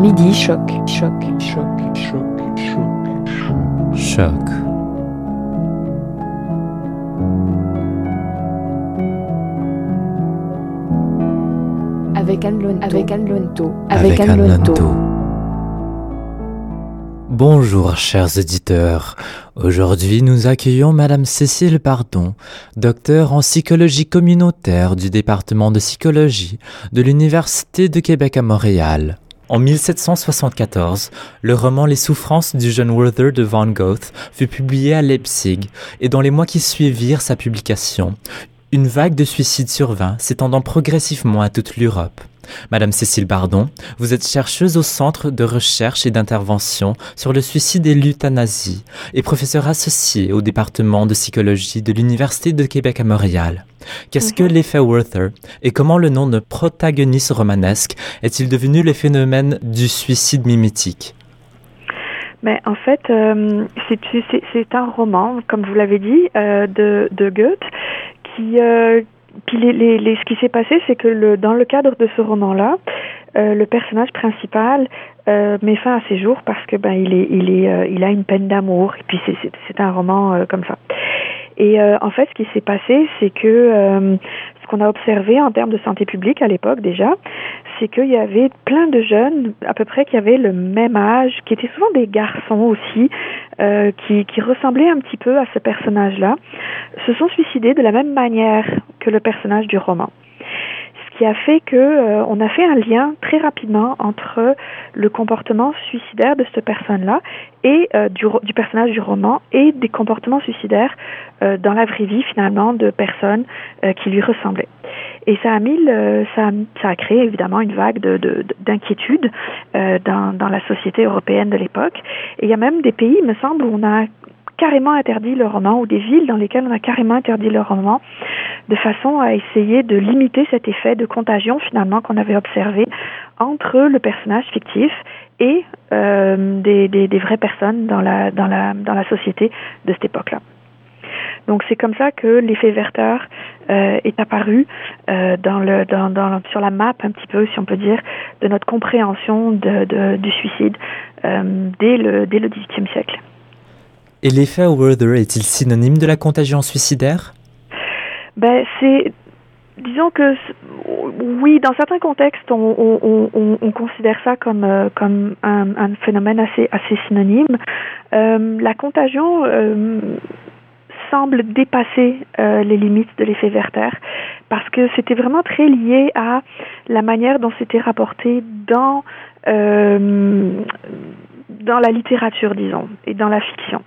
Midi choc, choc, choc, choc, choc, choc. Avec Anne Lonto, avec Anne Lonto, avec Anne Lonto. Bonjour chers auditeurs. Aujourd'hui nous accueillons Madame Cécile Pardon, docteur en psychologie communautaire du département de psychologie de l'Université de Québec à Montréal. En 1774, le roman Les souffrances du jeune Werther de Van Gogh fut publié à Leipzig et dans les mois qui suivirent sa publication, une vague de suicides survint, s'étendant progressivement à toute l'Europe. Madame Cécile Bardon, vous êtes chercheuse au Centre de recherche et d'intervention sur le suicide et l'euthanasie et professeure associée au département de psychologie de l'Université de Québec à Montréal. Qu'est-ce que l'effet Werther et comment le nom de protagoniste romanesque est-il devenu le phénomène du suicide mimétique? Mais en fait, euh, c'est un roman, comme vous l'avez dit, euh, de, de Goethe, qui, euh, puis les, les, les, ce qui s'est passé, c'est que le, dans le cadre de ce roman-là, euh, le personnage principal euh, met fin à ses jours parce que ben il est il est euh, il a une peine d'amour et puis c'est un roman euh, comme ça. Et euh, en fait, ce qui s'est passé, c'est que ce qu'on a observé en termes de santé publique à l'époque déjà, c'est qu'il y avait plein de jeunes, à peu près qui avaient le même âge, qui étaient souvent des garçons aussi, euh, qui, qui ressemblaient un petit peu à ce personnage-là, se sont suicidés de la même manière que le personnage du roman Ce qui a fait que euh, on a fait un lien très rapidement entre le comportement suicidaire de cette personne-là et euh, du, personnage du roman et des comportements suicidaires euh, dans la vraie vie finalement de personnes euh, qui lui ressemblaient. Et ça a créé évidemment une vague de, de, d'inquiétude dans, dans la société européenne de l'époque. Et il y a même des pays, il me semble, où on a carrément interdit le roman ou des villes dans lesquelles on a carrément interdit le roman de façon à essayer de limiter cet effet de contagion finalement qu'on avait observé entre le personnage fictif et euh, des, des, des, vraies personnes dans la, dans, la, dans la société de cette époque-là. Donc c'est comme ça que l'effet Werther euh, est apparu euh, dans le, dans, dans, sur la map un petit peu, si on peut dire, de notre compréhension de, de, du suicide euh, dès le, dès le XVIIIe siècle. Et l'effet Werther est-il synonyme de la contagion suicidaire? Ben, c'est disons que oui, dans certains contextes, on, on, on, on considère ça comme euh, comme un, un, phénomène assez assez synonyme. Euh, la contagion euh, semble dépasser les limites de l'effet Werther parce que c'était vraiment très lié à la manière dont c'était rapporté dans dans la littérature, disons, et dans la fiction.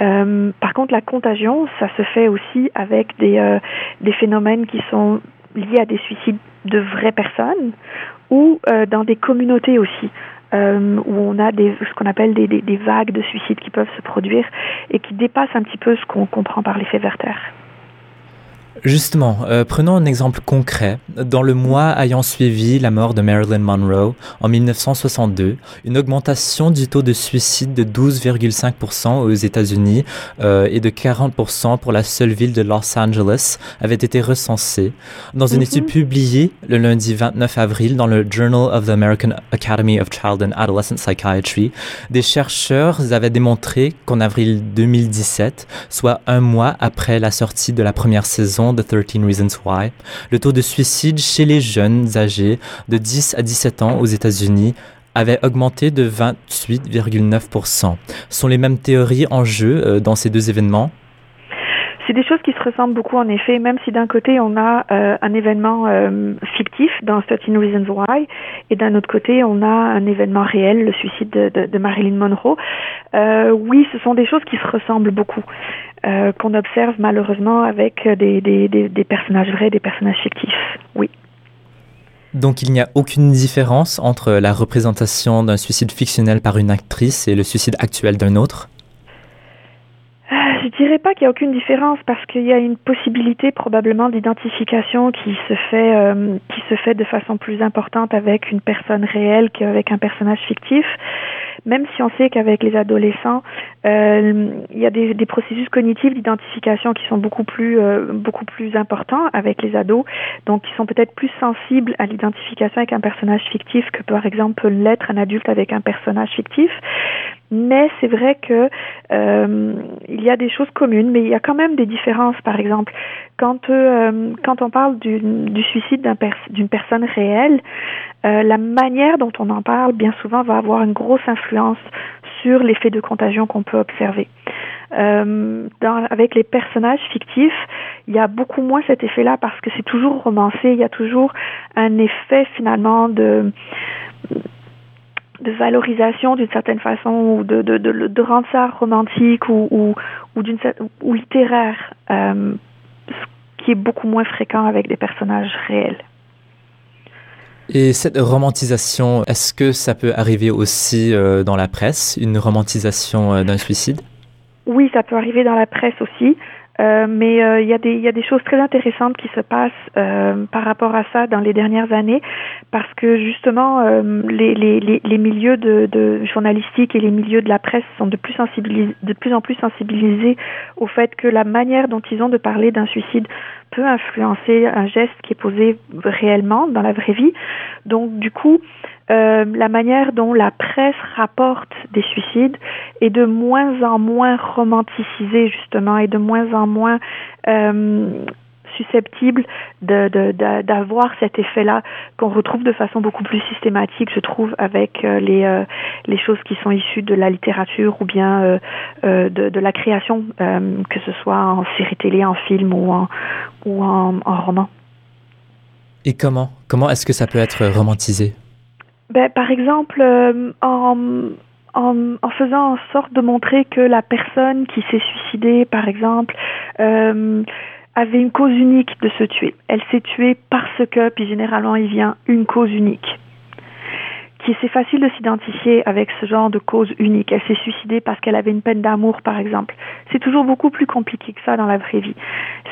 Euh, par contre, la contagion, ça se fait aussi avec des, euh, des phénomènes qui sont liés à des suicides de vraies personnes ou euh, dans des communautés aussi. Euh, où on a des, ce qu'on appelle des, des, des, vagues de suicides qui peuvent se produire et qui dépassent un petit peu ce qu'on comprend par l'effet Werther. Justement, euh, prenons un exemple concret. Dans le mois ayant suivi la mort de Marilyn Monroe en 1962, une augmentation du taux de suicide de 12,5% aux États-Unis euh, et de 40% pour la seule ville de Los Angeles avait été recensée. Dans une mm -hmm. étude publiée le lundi 29 avril dans le Journal of the American Academy of Child and Adolescent Psychiatry, des chercheurs avaient démontré qu'en avril 2017, soit un mois après la sortie de la première saison de 13 Reasons Why, le taux de suicide chez les jeunes âgés de 10 à 17 ans aux États-Unis avait augmenté de 28,9%. Sont les mêmes théories en jeu euh, dans ces deux événements? C'est des choses qui se ressemblent beaucoup en effet, même si d'un côté on a euh, un événement euh, fictif dans 13 Reasons Why, et d'un autre côté on a un événement réel, le suicide de, Marilyn Monroe. Euh, oui, ce sont des choses qui se ressemblent beaucoup, qu'on observe malheureusement avec des, des, personnages vrais, des personnages fictifs. Oui. Donc il n'y a aucune différence entre la représentation d'un suicide fictionnel par une actrice et le suicide actuel d'un autre? Dirais pas qu'il y a aucune différence parce qu'il y a une possibilité probablement d'identification qui se fait euh, qui se fait de façon plus importante avec une personne réelle qu'avec un personnage fictif. Même si on sait qu'avec les adolescents, euh, il y a des, des processus cognitifs d'identification qui sont beaucoup plus euh, beaucoup plus importants avec les ados, donc qui sont peut-être plus sensibles à l'identification avec un personnage fictif que par exemple l'être un adulte avec un personnage fictif. Mais c'est vrai que euh, il y a des choses communes, mais il y a quand même des différences. Par exemple, quand euh, quand on parle du, du suicide d'un d'une personne réelle, euh, la manière dont on en parle, bien souvent, va avoir une grosse influence sur l'effet de contagion qu'on peut observer. Euh, avec les personnages fictifs, il y a beaucoup moins cet effet-là parce que c'est toujours romancé, il y a toujours un effet finalement de de valorisation d'une certaine façon ou de, de, de, rendre ça romantique ou, ou, ou, ou littéraire, ce qui est beaucoup moins fréquent avec des personnages réels. Et cette romantisation, est-ce que ça peut arriver aussi euh, dans la presse, une romantisation euh, d'un suicide? Oui, ça peut arriver dans la presse aussi. Euh, mais euh, il y, a des, y a des choses très intéressantes qui se passent euh, par rapport à ça dans les dernières années, parce que justement les, les, les, milieux de, de et les milieux de la presse sont de plus, de plus en plus sensibilisés au fait que la manière dont ils ont de parler d'un suicide influencer un geste qui est posé réellement dans la vraie vie. Donc du coup, euh, la manière dont la presse rapporte des suicides est de moins en moins romanticisée justement et de moins en moins euh, susceptible d'avoir de, cet effet-là qu'on retrouve de façon beaucoup plus systématique, je trouve, avec euh, les, euh, les choses qui sont issues de la littérature ou bien euh, euh de, la création, que ce soit en série télé, en film ou en, ou en, en roman. Et comment Comment est-ce que ça peut être romantisé? Ben, par exemple, en, en, en, faisant en sorte de montrer que la personne qui s'est suicidée, par exemple, euh, avait une cause unique de se tuer. Elle s'est tuée parce que, puis généralement, il vient une cause unique. Qui c'est facile de s'identifier avec ce genre de cause unique. Elle s'est suicidée parce qu'elle avait une peine d'amour, par exemple. C'est toujours beaucoup plus compliqué que ça dans la vraie vie.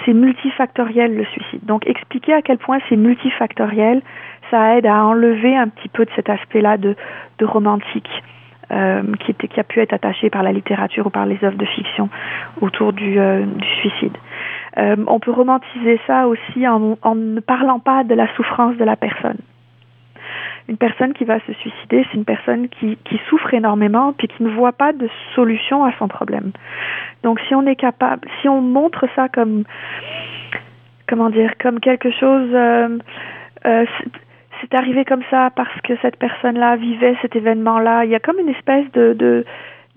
C'est multifactoriel le suicide. Donc expliquer à quel point c'est multifactoriel, ça aide à enlever un petit peu de cet aspect-là de, de romantique. Euh, qui, était, qui a pu être attaché par la littérature ou par les œuvres de fiction autour du, euh, du suicide. Euh, on peut romantiser ça aussi en, ne parlant pas de la souffrance de la personne. Une personne qui va se suicider, c'est une personne qui, qui souffre énormément puis qui ne voit pas de solution à son problème. Donc si on est capable, si on montre ça comme comment dire, comme quelque chose euh, euh, c'est arrivé comme ça parce que cette personne-là vivait cet événement-là. Il y a comme une espèce de, de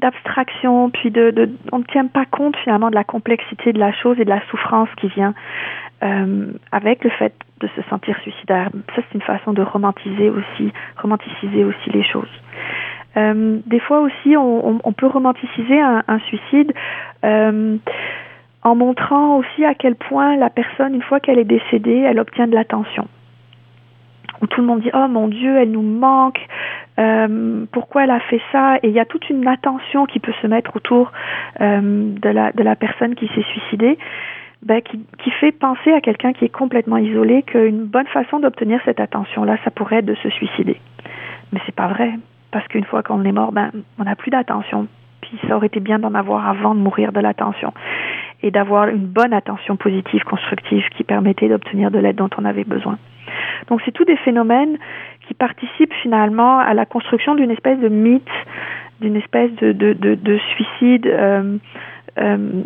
d'abstraction, puis de, de, on ne tient pas compte finalement de la complexité de la chose et de la souffrance qui vient euh, avec le fait de se sentir suicidaire. Ça, c'est une façon de romantiser aussi, romanticiser aussi les choses. Euh, des fois aussi, on, on, peut romanticiser un, un suicide euh, en montrant aussi à quel point la personne, une fois qu'elle est décédée, elle obtient de l'attention où tout le monde dit oh mon Dieu elle nous manque euh, pourquoi elle a fait ça? Et il y a toute une attention qui peut se mettre autour euh, de la de la personne qui s'est suicidée ben, qui, qui fait penser à quelqu'un qui est complètement isolé qu'une bonne façon d'obtenir cette attention là ça pourrait être de se suicider. Mais c'est pas vrai parce qu'une fois qu'on est mort ben on n'a plus d'attention. Puis ça aurait été bien d'en avoir avant de mourir de l'attention. Et d'avoir une bonne attention positive constructive qui permettait d'obtenir de l'aide dont on avait besoin donc c'est tous des phénomènes qui participent finalement à la construction d'une espèce de mythe, d'une espèce de, de, de, de suicide euh, euh,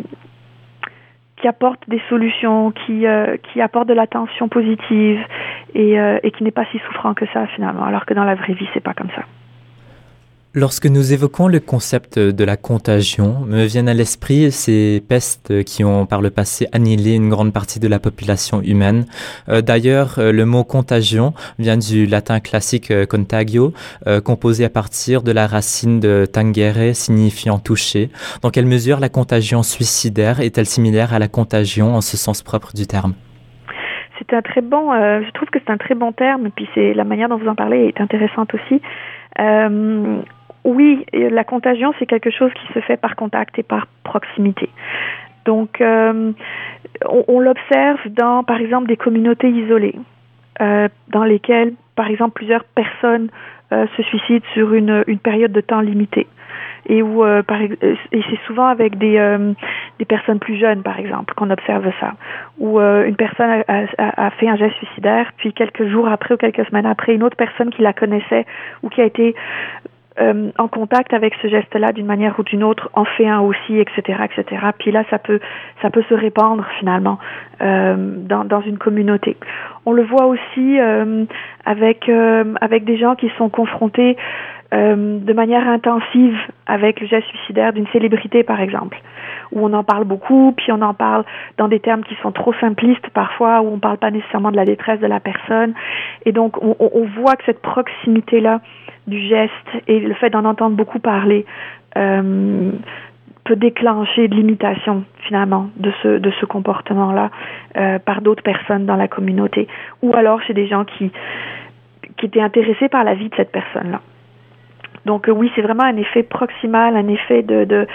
qui apporte des solutions, qui, euh, qui apporte de l'attention positive et, et qui n'est pas si souffrant que ça finalement, alors que dans la vraie vie c'est pas comme ça. Lorsque nous évoquons le concept de la contagion, me viennent à l'esprit ces pestes qui ont par le passé annihilé une grande partie de la population humaine. Euh, D'ailleurs, euh, le mot contagion vient du latin classique euh, contagio, composé à partir de la racine de tangere signifiant toucher. Dans quelle mesure la contagion suicidaire est-elle similaire à la contagion en ce sens propre du terme? C'est un très bon, je trouve que c'est un très bon terme, puis c'est la manière dont vous en parlez est intéressante aussi. Oui, la contagion, c'est quelque chose qui se fait par contact et par proximité. Donc, euh, on, l'observe dans, par exemple, des communautés isolées, euh, dans lesquelles, par exemple, plusieurs personnes se suicident sur une, période de temps limitée et où et c'est souvent avec des personnes plus jeunes par exemple qu'on observe ça où une personne a, fait un geste suicidaire puis quelques jours après ou quelques semaines après une autre personne qui la connaissait ou qui a été euh, en contact avec ce geste-là d'une manière ou d'une autre en fait un aussi, etc., etc. Puis là, ça peut, ça peut se répandre finalement euh, dans, dans une communauté. On le voit aussi euh, avec euh, avec des gens qui sont confrontés euh, de manière intensive avec le geste suicidaire d'une célébrité, par exemple, où on en parle beaucoup, puis on en parle dans des termes qui sont trop simplistes parfois, où on ne parle pas nécessairement de la détresse de la personne, et donc on, on voit que cette proximité-là du geste et le fait d'en entendre beaucoup parler euh, peut déclencher de l'imitation finalement de ce de ce comportement-là euh, par d'autres personnes dans la communauté ou alors chez des gens qui qui étaient intéressés par la vie de cette personne-là. Donc euh, oui, c'est vraiment un effet proximal, un effet de de,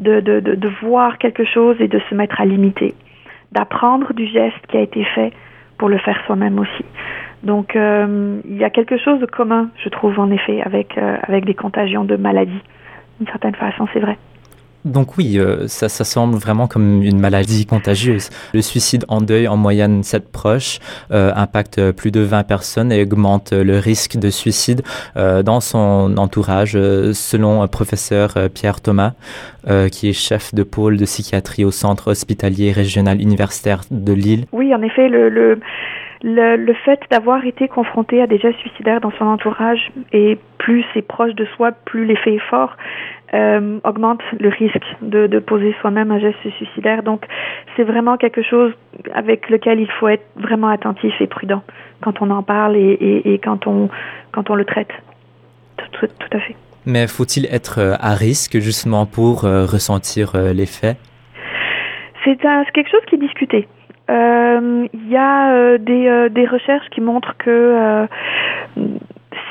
de, de, de, voir quelque chose et de se mettre à l'imiter, d'apprendre du geste qui a été fait pour le faire soi-même aussi. Donc euh, il y a quelque chose de commun, je trouve en effet, avec, euh, avec des contagions de maladies. D'une certaine façon, c'est vrai. Donc oui, euh, ça, ça semble vraiment comme une maladie contagieuse. Le suicide en deuil, en moyenne 7 proches, euh, impacte plus de 20 personnes et augmente le risque de suicide euh, dans son entourage, selon professeur Pierre Thomas, qui est chef de pôle de psychiatrie au Centre hospitalier régional universitaire de Lille. Oui, en effet, le... le le, le fait d'avoir été confronté à des gestes suicidaires dans son entourage et plus c'est proche de soi, plus l'effet est fort, euh, augmente le risque de, de poser soi-même un geste suicidaire. Donc c'est vraiment quelque chose avec lequel il faut être vraiment attentif et prudent quand on en parle et, et, et quand, on, quand on le traite. Tout, tout, tout à fait. Mais faut-il être euh, à risque justement pour euh, ressentir euh, l'effet? C'est quelque chose qui est discuté. Euh, il y a euh, des, euh, des recherches qui montrent que euh,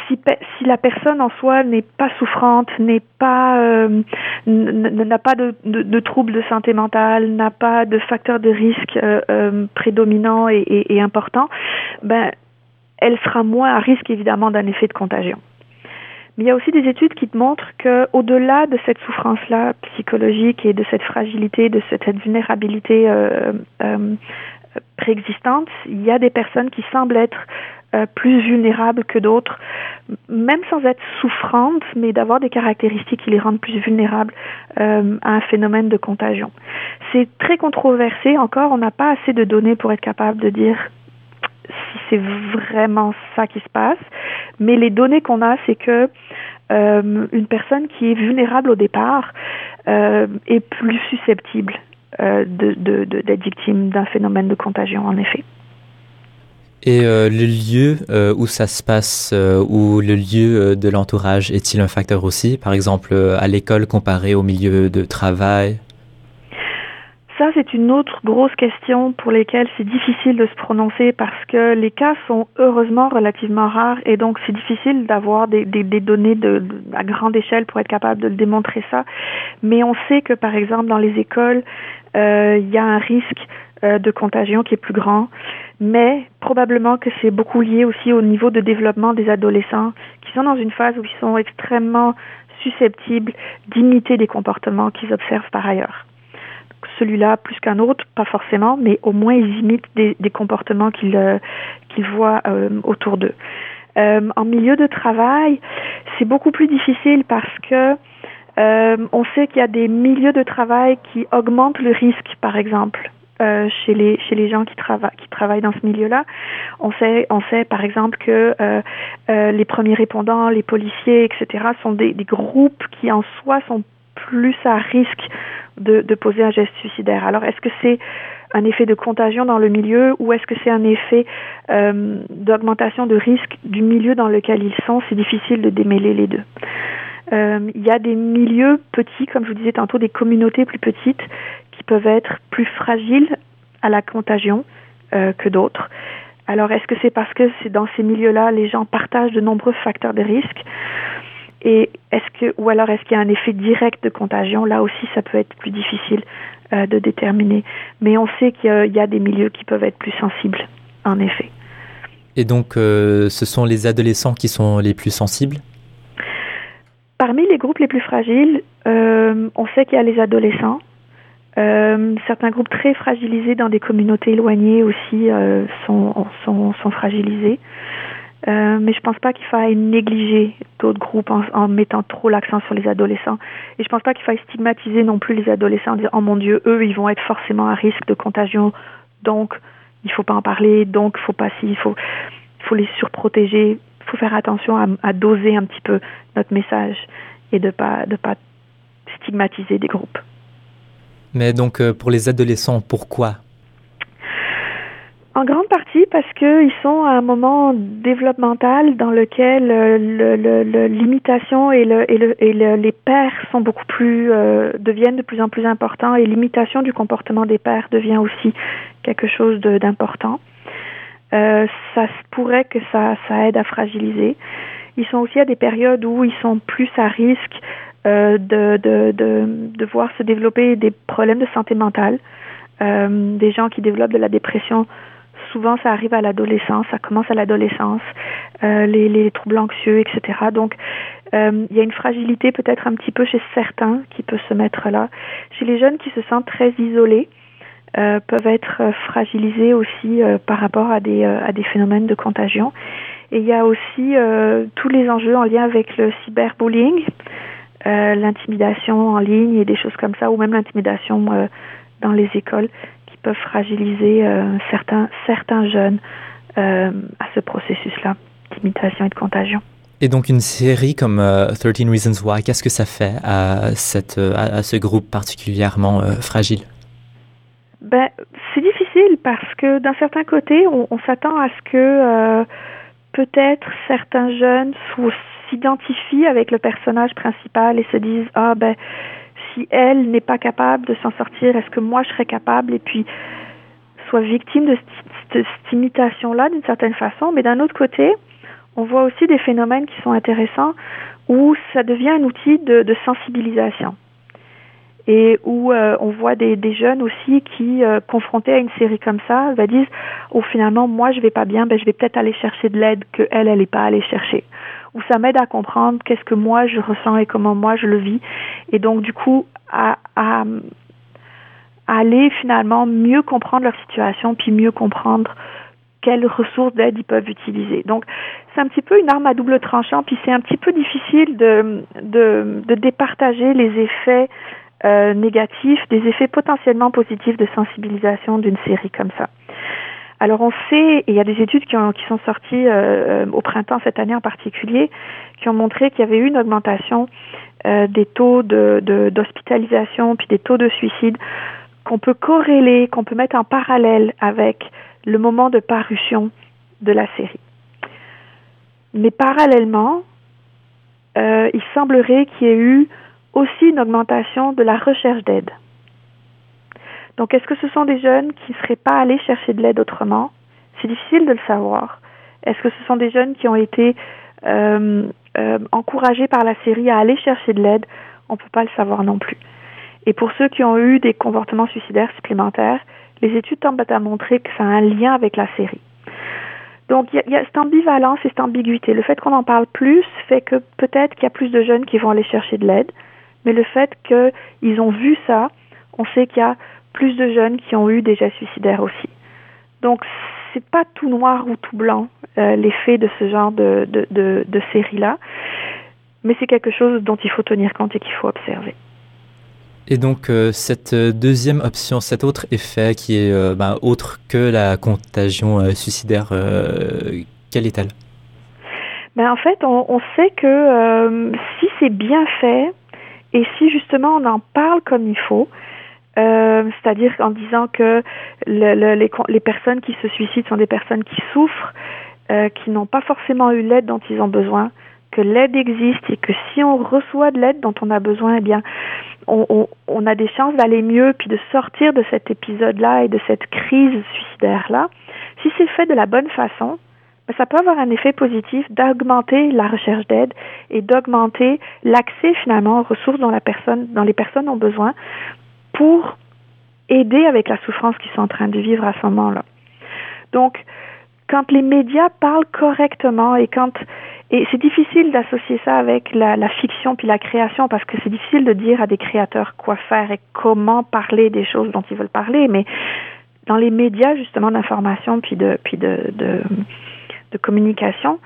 si, si la personne en soi n'est pas souffrante, n'est pas euh, n'a pas de, de, de troubles de santé mentale, n'a pas de facteurs de risque euh, euh, prédominants et, et, et importants, ben elle sera moins à risque évidemment d'un effet de contagion. Mais il y a aussi des études qui te montrent que au-delà de cette souffrance-là psychologique et de cette fragilité, de cette vulnérabilité euh, euh, préexistante, il y a des personnes qui semblent être euh, plus vulnérables que d'autres, même sans être souffrantes, mais d'avoir des caractéristiques qui les rendent plus vulnérables euh, à un phénomène de contagion. C'est très controversé encore, on n'a pas assez de données pour être capable de dire si c'est vraiment ça qui se passe, mais les données qu'on a, c'est que euh, une personne qui est vulnérable au départ euh, est plus susceptible euh, de, de, d'être victime d'un phénomène de contagion, en effet. Et le lieu où ça se passe, ou le lieu de l'entourage, est-il un facteur aussi, par exemple à l'école comparé au milieu de travail? Ça, c'est une autre grosse question pour lesquelles c'est difficile de se prononcer parce que les cas sont heureusement relativement rares et donc c'est difficile d'avoir des, données à grande échelle pour être capable de démontrer ça. Mais on sait que, par exemple, dans les écoles, euh, il y a un risque euh, de contagion qui est plus grand, mais probablement que c'est beaucoup lié aussi au niveau de développement des adolescents qui sont dans une phase où ils sont extrêmement susceptibles d'imiter des comportements qu'ils observent par ailleurs celui-là plus qu'un autre, pas forcément, mais au moins ils imitent des, comportements qu'ils euh, voient euh, autour d'eux. Euh, en milieu de travail, c'est beaucoup plus difficile parce que on sait qu'il y a des milieux de travail qui augmentent le risque, par exemple. Chez les chez les gens qui travaillent qui travaillent dans ce milieu-là, on sait on sait par exemple que les premiers répondants, les policiers, etc. sont des groupes qui en soi sont plus à risque de, poser un geste suicidaire. Alors, est-ce que c'est un effet de contagion dans le milieu ou est-ce que c'est un effet euh, d'augmentation de risque du milieu dans lequel ils sont? C'est difficile de démêler les deux. Euh, il y a des milieux petits, comme je vous disais tantôt, des communautés plus petites qui peuvent être plus fragiles à la contagion euh, que d'autres. Alors, est-ce que c'est parce que c'est dans ces milieux-là, les gens partagent de nombreux facteurs de risque? Et est-ce que, ou alors est-ce qu'il y a un effet direct de contagion? Là aussi, ça peut être plus difficile euh, de déterminer. Mais on sait qu'il y, y, a des milieux qui peuvent être plus sensibles, en effet. Et donc, euh, ce sont les adolescents qui sont les plus sensibles? Parmi les groupes les plus fragiles, euh, on sait qu'il y a les adolescents. Certains groupes très fragilisés dans des communautés éloignées aussi sont, sont, sont, fragilisés. Euh, mais je pense pas qu'il faille négliger d'autres groupes en, mettant trop l'accent sur les adolescents. Et je pense pas qu'il faille stigmatiser non plus les adolescents en disant oh mon Dieu, eux ils vont être forcément à risque de contagion, donc il faut pas en parler, donc faut pas si, il faut, faut les surprotéger. Il faut faire attention à, à, doser un petit peu notre message et de pas de pas stigmatiser des groupes. Mais donc euh, pour les adolescents, pourquoi? En grande partie parce qu'ils sont à un moment développemental dans lequel euh, l'imitation et, le, et, le, et le, les pères sont beaucoup plus euh, deviennent de plus en plus importants et l'imitation du comportement des pères devient aussi quelque chose d'important. Euh, ça pourrait que ça, ça aide à fragiliser. Ils sont aussi à des périodes où ils sont plus à risque de, de, de, voir se développer des problèmes de santé mentale. Des gens qui développent de la dépression souvent ça arrive à l'adolescence, ça commence à l'adolescence, euh, les, les, troubles anxieux, etc. Donc euh, il y a une fragilité peut-être un petit peu chez certains qui peut se mettre là. Chez les jeunes qui se sentent très isolés, euh, peuvent être fragilisés aussi par rapport à des phénomènes de contagion. Et il y a aussi tous les enjeux en lien avec le cyberbullying, l'intimidation en ligne et des choses comme ça, ou même l'intimidation dans les écoles peuvent fragiliser euh, certains, certains jeunes euh, à ce processus-là d'imitation et de contagion. Et donc une série comme euh, 13 Reasons Why, qu'est-ce que ça fait à, cette, à, à ce groupe particulièrement euh, fragile? Ben, C'est difficile parce que d'un certain côté, on, on s'attend à ce que euh, peut-être certains jeunes s'identifient avec le personnage principal et se disent ah ben si elle n'est pas capable de s'en sortir, est-ce que moi je serais capable Et puis soit victime de cette, imitation-là d'une certaine façon. Mais d'un autre côté, on voit aussi des phénomènes qui sont intéressants où ça devient un outil de, sensibilisation et où euh, on voit des, des, jeunes aussi qui, euh, confrontés à une série comme ça, bah, disent oh finalement moi je vais pas bien, ben je vais peut-être aller chercher de l'aide que elle elle n'est pas allée chercher où ça m'aide à comprendre qu'est-ce que moi je ressens et comment moi je le vis. Et donc, du coup, à, aller finalement mieux comprendre leur situation, puis mieux comprendre quelles ressources d'aide ils peuvent utiliser. Donc, c'est un petit peu une arme à double tranchant, puis c'est un petit peu difficile de, de, de départager les effets euh, négatifs des effets potentiellement positifs de sensibilisation d'une série comme ça. Alors on sait, et il y a des études qui, ont, qui sont sorties euh, au printemps cette année en particulier, qui ont montré qu'il y avait eu une augmentation euh, des taux d'hospitalisation de, puis des taux de suicide qu'on peut corréler, qu'on peut mettre en parallèle avec le moment de parution de la série. Mais parallèlement, euh, il semblerait qu'il y ait eu aussi une augmentation de la recherche d'aide. Donc, est-ce que ce sont des jeunes qui ne seraient pas allés chercher de l'aide autrement? C'est difficile de le savoir. Est-ce que ce sont des jeunes qui ont été euh, euh, encouragés par la série à aller chercher de l'aide? On ne peut pas le savoir non plus. Et pour ceux qui ont eu des comportements suicidaires supplémentaires, les études tendent à montrer que ça a un lien avec la série. Donc il y, y, a cette ambivalence et cette ambiguïté. Le fait qu'on en parle plus fait que peut-être qu'il y a plus de jeunes qui vont aller chercher de l'aide, mais le fait qu'ils ont vu ça, on sait qu'il y a plus de jeunes qui ont eu des gestes suicidaires aussi. Donc, c'est pas tout noir ou tout blanc euh, l'effet de ce genre de, de, de, de série-là, mais c'est quelque chose dont il faut tenir compte et qu'il faut observer. Et donc, euh, cette deuxième option, cet autre effet qui est euh, ben, autre que la contagion euh, suicidaire, euh, quelle est-elle? Ben, En fait, on, on sait que euh, si c'est bien fait et si justement on en parle comme il faut, euh, c'est-à-dire en disant que le, le, les, personnes qui se suicident sont des personnes qui souffrent, euh, qui n'ont pas forcément eu l'aide dont ils ont besoin, que l'aide existe et que si on reçoit de l'aide dont on a besoin, eh bien, on a des chances d'aller mieux puis de sortir de cet épisode-là et de cette crise suicidaire-là. Si c'est fait de la bonne façon, ben, ça peut avoir un effet positif d'augmenter la recherche d'aide et d'augmenter l'accès finalement aux ressources dont la personne, dont les personnes ont besoin pour aider avec la souffrance qu'ils sont en train de vivre à ce moment-là. Donc, quand les médias parlent correctement et quand et c'est difficile d'associer ça avec la, fiction puis la création parce que c'est difficile de dire à des créateurs quoi faire et comment parler des choses dont ils veulent parler. Mais dans les médias justement d'information puis de puis de, de communication,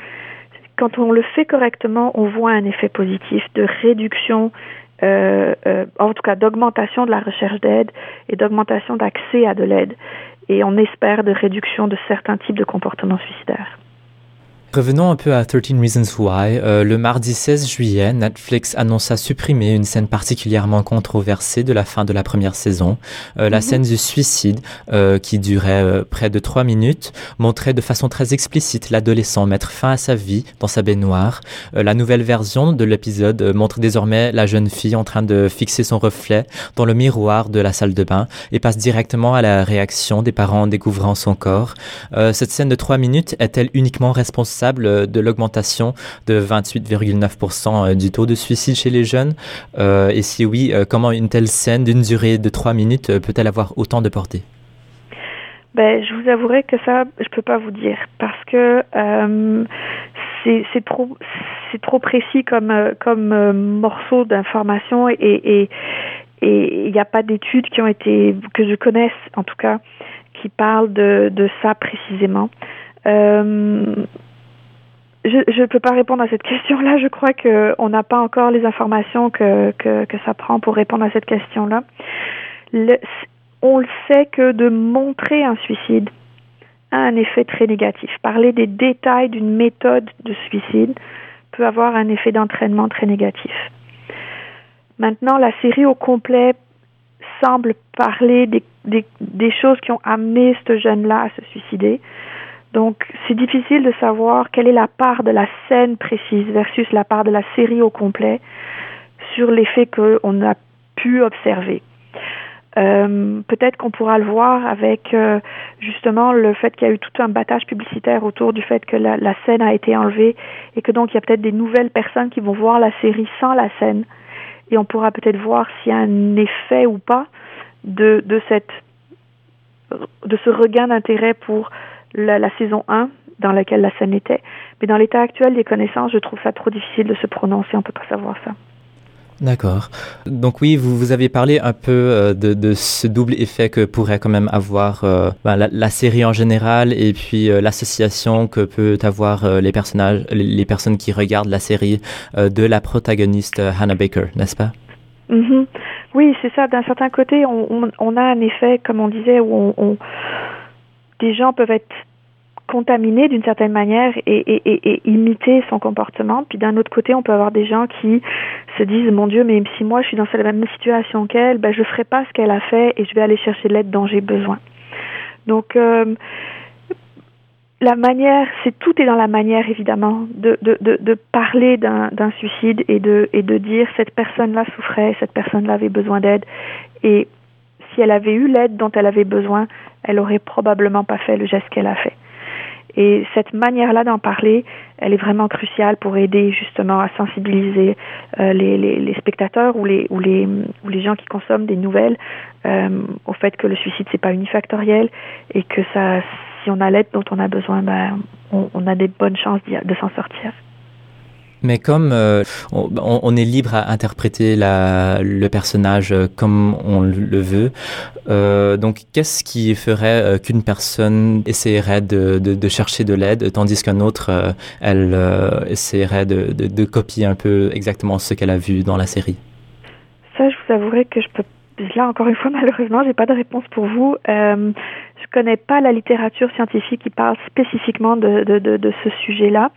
quand on le fait correctement, on voit un effet positif de réduction euh, euh, en tout cas d'augmentation de la recherche d'aide et d'augmentation d'accès à de l'aide. Et on espère de réduction de certains types de comportements suicidaires. Revenons un peu à 13 Reasons Why. Euh, le mardi 16 juillet, Netflix annonça supprimer une scène particulièrement controversée de la fin de la première saison. Euh, la mhm. scène du suicide, euh, qui durait près de trois minutes, montrait de façon très explicite l'adolescent mettre fin à sa vie dans sa baignoire. La nouvelle version de l'épisode montre désormais la jeune fille en train de fixer son reflet dans le miroir de la salle de bain et passe directement à la réaction des parents en découvrant son corps. cette scène de trois minutes est-elle uniquement responsable de l'augmentation de 28,9% euh, du taux de suicide chez les jeunes euh, Et si oui, euh, comment une telle scène d'une durée de 3 minutes peut-elle avoir autant de portée? Ben, je vous avouerai que ça, je peux pas vous dire parce que c'est trop précis comme morceau d'information et il n'y a pas d'études qui ont été que je connaisse en tout cas qui parlent de ça précisément. Euh, je ne peux pas répondre à cette question-là. Je crois qu'on n'a pas encore les informations que, que, ça prend pour répondre à cette question-là. on le sait que de montrer un suicide a un effet très négatif. Parler des détails d'une méthode de suicide peut avoir un effet d'entraînement très négatif. Maintenant, la série au complet semble parler des, des choses qui ont amené ce jeune-là à se suicider donc, c'est difficile de savoir quelle est la part de la scène précise versus la part de la série au complet sur l'effet qu'on a pu observer. Euh, peut-être qu'on pourra le voir avec euh, justement le fait qu'il y a eu tout un battage publicitaire autour du fait que la, la scène a été enlevée et que donc il y a peut-être des nouvelles personnes qui vont voir la série sans la scène et on pourra peut-être voir s'il y a un effet ou pas de, de cette de ce regain d'intérêt pour la, la, saison 1 dans laquelle la scène était. Mais dans l'état actuel des connaissances, je trouve ça trop difficile de se prononcer, on ne peut pas savoir ça. D'accord. Donc oui, vous, vous avez parlé un peu euh, de, de, ce double effet que pourrait quand même avoir euh, ben, la, la, série en général et puis euh, l'association que peut avoir les personnages, les, personnes qui regardent la série de la protagoniste Hannah Baker, n'est-ce pas? Mm -hmm. Oui, c'est ça. D'un certain côté, on, on, on, a un effet, comme on disait, où on, on des gens peuvent être contaminés d'une certaine manière et, imiter son comportement. Puis d'un autre côté, on peut avoir des gens qui se disent mon Dieu, mais si moi je suis dans la même situation qu'elle, ben je ferai pas ce qu'elle a fait et je vais aller chercher l'aide dont j'ai besoin. Donc euh, la manière, c'est tout est dans la manière évidemment de, parler d'un suicide et de, et de dire cette personne-là souffrait, cette personne-là avait besoin d'aide et si elle avait eu l'aide dont elle avait besoin, elle aurait probablement pas fait le geste qu'elle a fait. Et cette manière-là d'en parler, elle est vraiment cruciale pour aider justement à sensibiliser euh, les, les, les, spectateurs ou les, ou, les, ou les gens qui consomment des nouvelles euh, au fait que le suicide c'est pas unifactoriel et que ça, si on a l'aide dont on a besoin, ben, on, on a des bonnes chances de s'en sortir. Mais comme euh, on, est libre à interpréter le personnage euh, comme on le veut, euh, donc qu'est-ce qui ferait qu'une personne essaierait de, chercher de l'aide, tandis qu'un autre, euh, elle essaierait de, copier un peu exactement ce qu'elle a vu dans la série? Ça, je vous avouerai que je peux là encore une fois malheureusement j'ai pas de réponse pour vous. Je connais pas la littérature scientifique qui parle spécifiquement de, ce sujet là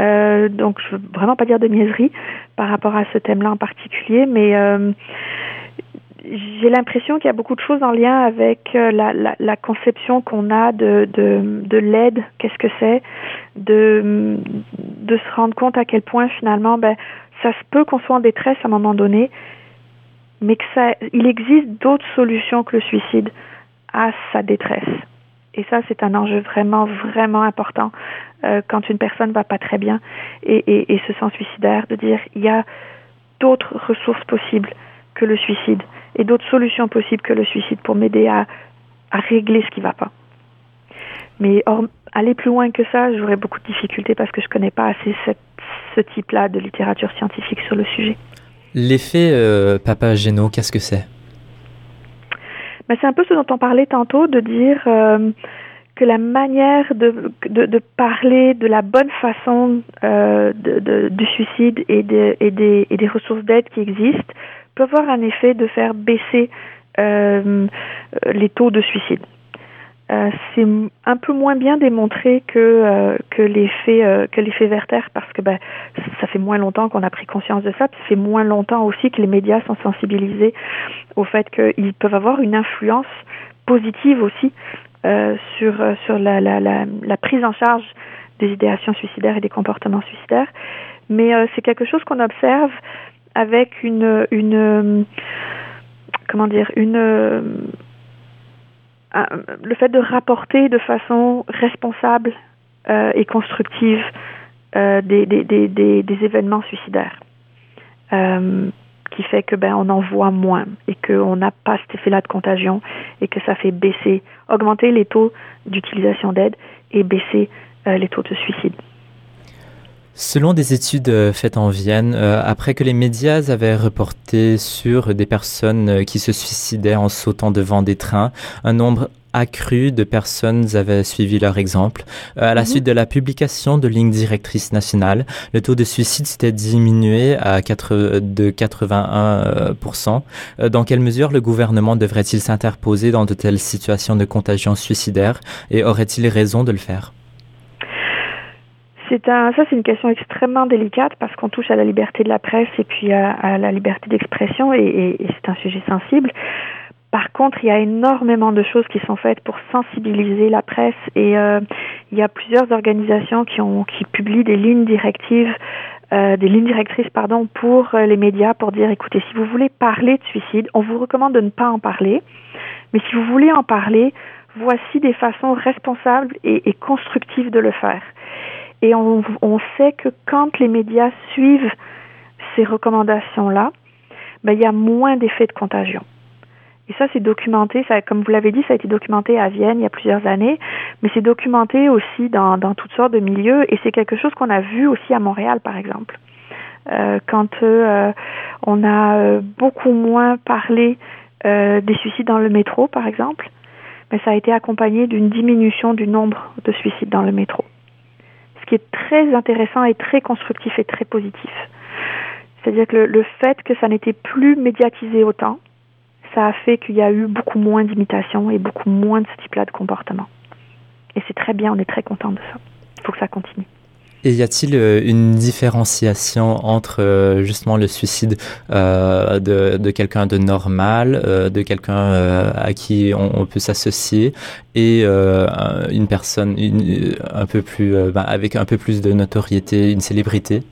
euh, donc, je veux vraiment pas dire de niaiserie par rapport à ce thème-là en particulier, mais euh, j'ai l'impression qu'il y a beaucoup de choses en lien avec euh, la, la, la conception qu'on a de, de, de l'aide, qu'est-ce que c'est, de, de se rendre compte à quel point finalement, ben, ça se peut qu'on soit en détresse à un moment donné, mais que ça, il existe d'autres solutions que le suicide à sa détresse. Et ça, c'est un enjeu vraiment, vraiment important euh, quand une personne va pas très bien et, se sent suicidaire, de dire il y a d'autres ressources possibles que le suicide et d'autres solutions possibles que le suicide pour m'aider à, régler ce qui va pas. Mais or, aller plus loin que ça, j'aurais beaucoup de difficultés parce que je connais pas assez ce type-là de littérature scientifique sur le sujet. L'effet euh, Papageno, qu'est-ce que c'est? Ben, C'est un peu ce dont on parlait tantôt, de dire euh, que la manière de, de, parler de la bonne façon euh, de, du suicide et, et, des, et des ressources d'aide qui existent peut avoir un effet de faire baisser euh, les taux de suicide. Euh, c'est un peu moins bien démontré que euh, que l'effet euh, que l'effet Werther parce que ben ça fait moins longtemps qu'on a pris conscience de ça, puis ça fait moins longtemps aussi que les médias sont sensibilisés au fait qu'ils peuvent avoir une influence positive aussi euh, sur sur la, la, la, la, prise en charge des idéations suicidaires et des comportements suicidaires, mais c'est quelque chose qu'on observe avec une une comment dire une le fait de rapporter de façon responsable euh, et constructive euh, des, des, des, des, événements suicidaires, euh, qui fait que ben on en voit moins et qu'on n'a pas cet effet-là de contagion et que ça fait baisser, augmenter les taux d'utilisation d'aide et baisser euh, les taux de suicide. Selon des études euh, faites en Vienne, euh, après que les médias avaient reporté sur des personnes euh, qui se suicidaient en sautant devant des trains, un nombre accru de personnes avaient suivi leur exemple. à la mmh. suite de la publication de lignes directrices nationales, le taux de suicide s'était diminué à 4, de 81%. dans quelle mesure le gouvernement devrait-il s'interposer dans de telles situations de contagion suicidaire et aurait-il raison de le faire? C'est ça c'est une question extrêmement délicate parce qu'on touche à la liberté de la presse et puis à, la liberté d'expression et, c'est un sujet sensible. Par contre, il y a énormément de choses qui sont faites pour sensibiliser la presse et euh, il y a plusieurs organisations qui publient des lignes directives, euh, des lignes directrices pour euh, les médias pour dire écoutez si vous voulez parler de suicide, on vous recommande de ne pas en parler, mais si vous voulez en parler, voici des façons responsables et constructives de le faire. Et on, on, sait que quand les médias suivent ces recommandations-là, ben, il y a moins d'effets de contagion. Et ça, c'est documenté, comme vous l'avez dit, ça a été documenté à Vienne il y a plusieurs années, mais c'est documenté aussi dans, toutes sortes de milieux, et c'est quelque chose qu'on a vu aussi à Montréal, par exemple. Euh, quand euh, on a euh, beaucoup moins parlé des suicides dans le métro, par exemple, mais ça a été accompagné d'une diminution du nombre de suicides dans le métro ce qui est très intéressant et très constructif et très positif. C'est-à-dire que le, fait que ça n'était plus médiatisé autant, ça a fait qu'il y a eu beaucoup moins d'imitations et beaucoup moins de ce type-là de comportement. Et c'est très bien, on est très content de ça. Il faut que ça continue. Et y a-t-il euh, une différenciation entre euh, justement le suicide euh, de, de quelqu'un de normal, de quelqu'un à qui on, peut s'associer, et une personne un peu plus ben, avec un peu plus de notoriété, une célébrité?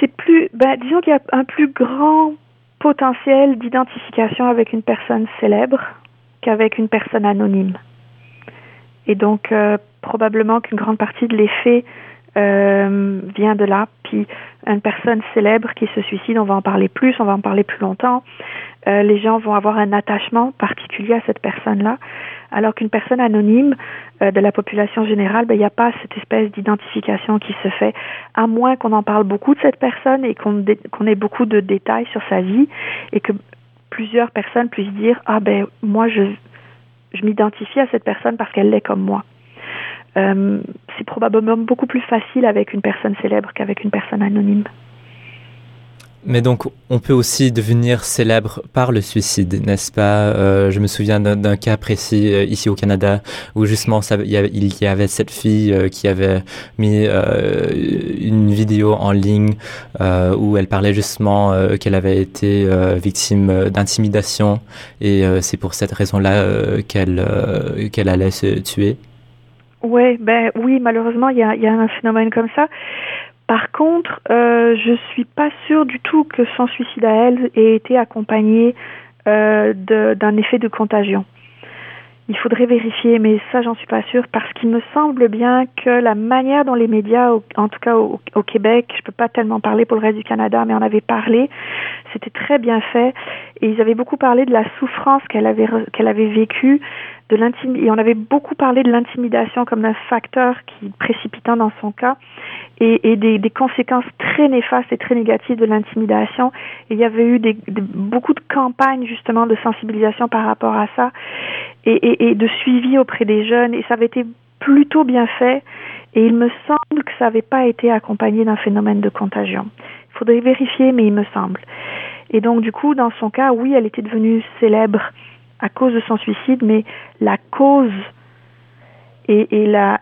C'est plus, ben, disons qu'il y a un plus grand potentiel d'identification avec une personne célèbre qu'avec une personne anonyme. Et donc, euh, probablement qu'une grande partie de l'effet euh, vient de là. Puis, une personne célèbre qui se suicide, on va en parler plus, on va en parler plus longtemps. Euh, les gens vont avoir un attachement particulier à cette personne-là. Alors qu'une personne anonyme de la population générale, ben, il n'y a pas cette espèce d'identification qui se fait, à moins qu'on en parle beaucoup de cette personne et qu'on qu ait beaucoup de détails sur sa vie et que plusieurs personnes puissent dire ah ben moi je je m'identifie à cette personne parce qu'elle l'est comme moi. Euh, c'est probablement beaucoup plus facile avec une personne célèbre qu'avec une personne anonyme. Mais donc, on peut aussi devenir célèbre par le suicide, n'est-ce pas? Euh, Je me souviens d'un cas précis euh, ici au Canada où justement il, y avait, cette fille euh, qui avait mis une vidéo en ligne où elle parlait justement qu'elle avait été victime d'intimidation et c'est pour cette raison-là qu'elle allait se tuer. Ouais, ben oui, malheureusement, il y a un phénomène comme ça. Par contre, euh, je suis pas sûre du tout que son suicide à elle ait été accompagné euh, d'un effet de contagion. Il faudrait vérifier, mais ça, j'en suis pas sûre parce qu'il me semble bien que la manière dont les médias, en tout cas au, Québec, je peux pas tellement parler pour le reste du Canada, mais on avait parlé, c'était très bien fait et ils avaient beaucoup parlé de la souffrance qu'elle avait vécue de. Et on avait beaucoup parlé de l'intimidation comme un facteur qui précipitant dans son cas et, des, conséquences très néfastes et très négatives de l'intimidation. Il y avait eu beaucoup de campagnes justement de sensibilisation par rapport à ça et, et de suivi auprès des jeunes. Et ça avait été plutôt bien fait. Et il me semble que ça n'avait pas été accompagné d'un phénomène de contagion. Il faudrait vérifier, mais il me semble. Et donc, du coup, dans son cas, oui, elle était devenue célèbre à cause de son suicide, mais la cause et, la,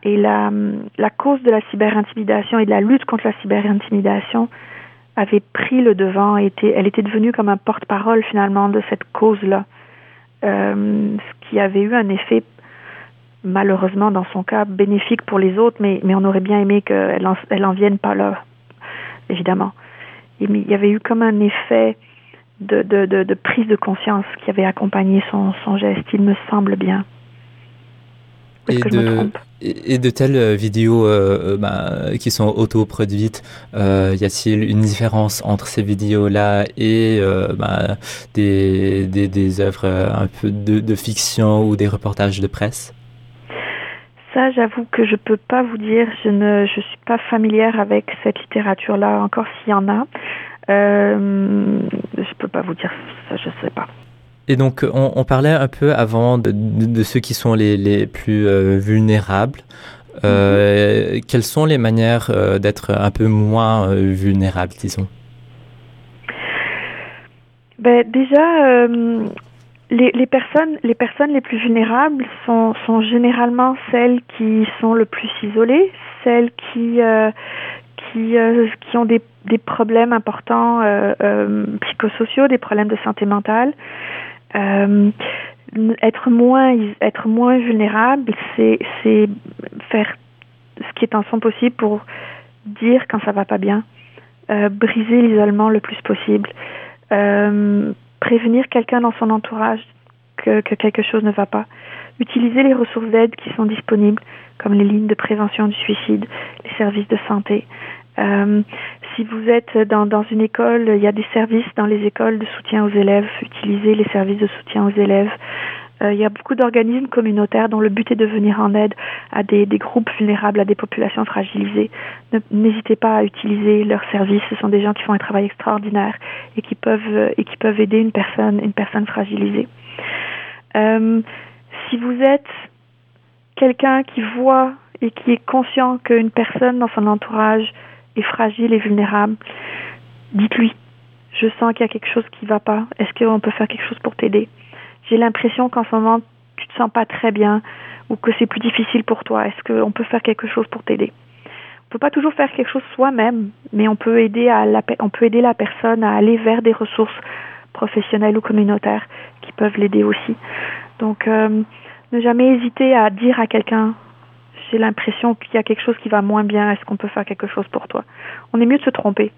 cause de la cyberintimidation et de la lutte contre la cyberintimidation avait pris le devant. Était, elle était devenue comme un porte-parole finalement de cette cause-là, euh, ce qui avait eu un effet malheureusement dans son cas bénéfique pour les autres, mais, mais on aurait bien aimé qu'elle en, elle en vienne pas là, évidemment. Il y avait eu comme un effet de, prise de conscience qui avait accompagné son geste, il me semble bien. Et de, et de, telles euh, vidéos euh, bah, qui sont autoproduites, euh, y a-t-il une différence entre ces vidéos-là et euh, bah, des, des, des, œuvres un peu de, de, fiction ou des reportages de presse? Ça, j'avoue que je peux pas vous dire. Je ne je suis pas familière avec cette littérature-là, encore s'il y en a. Euh, je peux pas vous dire ça, je sais pas. Et donc, on, on, parlait un peu avant de, de, de ceux qui sont les, les plus euh, vulnérables. Euh, mm-hmm. Quelles sont les manières euh, d'être un peu moins vulnérables, disons? Ben, Déjà, les, les, personnes, les personnes les plus vulnérables sont, sont généralement celles qui sont le plus isolées, celles qui, qui, qui ont des des problèmes importants psychosociaux, des problèmes de santé mentale. Euh, être moins être moins vulnérable, c'est c'est faire ce qui est en son possible pour dire quand ça va pas bien, euh, briser l'isolement le plus possible, euh, prévenir quelqu'un dans son entourage que, que quelque chose ne va pas, utiliser les ressources d'aide qui sont disponibles, comme les lignes de prévention du suicide, les services de santé, si vous êtes dans, une école, il y a des services dans les écoles de soutien aux élèves. Utilisez les services de soutien aux élèves. Euh, il y a beaucoup d'organismes communautaires dont le but est de venir en aide à des, des groupes vulnérables, à des populations fragilisées. N'hésitez pas à utiliser leurs services. Ce sont des gens qui font un travail extraordinaire et qui peuvent et qui peuvent aider une personne, une personne fragilisée. Euh, si vous êtes quelqu'un qui voit et qui est conscient qu'une personne dans son entourage est fragile et vulnérable, dites-lui, je sens qu'il y a quelque chose qui ne va pas. Est-ce qu'on peut faire quelque chose pour t'aider? J'ai l'impression qu'en ce moment, tu te sens pas très bien ou que c'est plus difficile pour toi. Est-ce qu'on peut faire quelque chose pour t'aider? On peut pas toujours faire quelque chose soi-même, mais on peut aider à la, on peut aider la personne à aller vers des ressources professionnelles ou communautaires qui peuvent l'aider aussi. Donc, euh, ne jamais hésiter à dire à quelqu'un j'ai l'impression qu'il y a quelque chose qui va moins bien, est-ce qu'on peut faire quelque chose pour toi? On est mieux de se tromper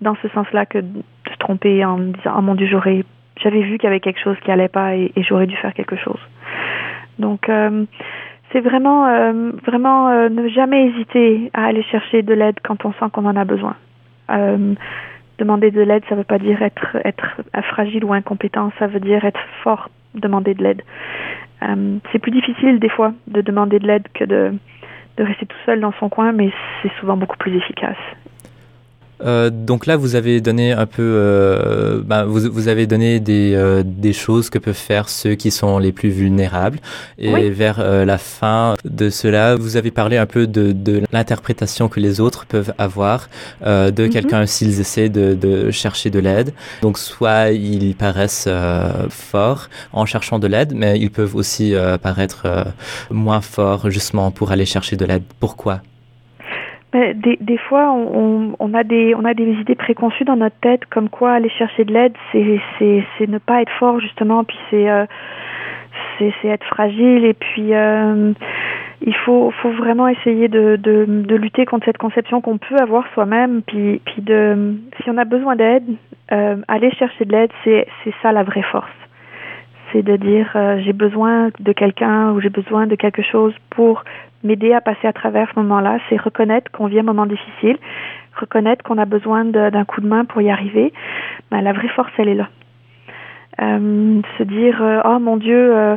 dans ce sens-là que de se tromper en disant oh mon dieu j'aurais j'avais vu qu'il y avait quelque chose qui allait pas et, j'aurais dû faire quelque chose. Donc euh, c'est vraiment euh, vraiment euh, ne jamais hésiter à aller chercher de l'aide quand on sent qu'on en a besoin. Demander de l'aide, ça veut pas dire être être fragile ou incompétent, ça veut dire être fort, demander de l'aide. Euh, c'est plus difficile des fois de demander de l'aide que de de rester tout seul dans son coin, mais c'est souvent beaucoup plus efficace. Euh, donc là, vous avez donné un peu, euh, bah, vous, vous, avez donné des, euh, des, choses que peuvent faire ceux qui sont les plus vulnérables. Et oui. vers euh, la fin de cela, vous avez parlé un peu de, de l'interprétation que les autres peuvent avoir euh, de mm -hmm. quelqu'un s'ils essaient de, de, chercher de l'aide. Donc soit ils paraissent euh, forts en cherchant de l'aide, mais ils peuvent aussi paraître moins forts justement pour aller chercher de l'aide. Pourquoi? Des, des, fois, on, on, a des, on a des idées préconçues dans notre tête, comme quoi aller chercher de l'aide, c'est, ne pas être fort justement, puis c'est, euh, être fragile, et puis euh, il faut, faut vraiment essayer de, de, de lutter contre cette conception qu'on peut avoir soi-même, puis, puis de, si on a besoin d'aide, euh, aller chercher de l'aide, c'est, c'est ça la vraie force. C'est de dire euh, j'ai besoin de quelqu'un ou j'ai besoin de quelque chose pour m'aider à passer à travers ce moment-là, c'est reconnaître qu'on vit un moment difficile, reconnaître qu'on a besoin d'un coup de main pour y arriver. Ben, la vraie force, elle est là. Euh, se dire euh, oh mon Dieu, euh,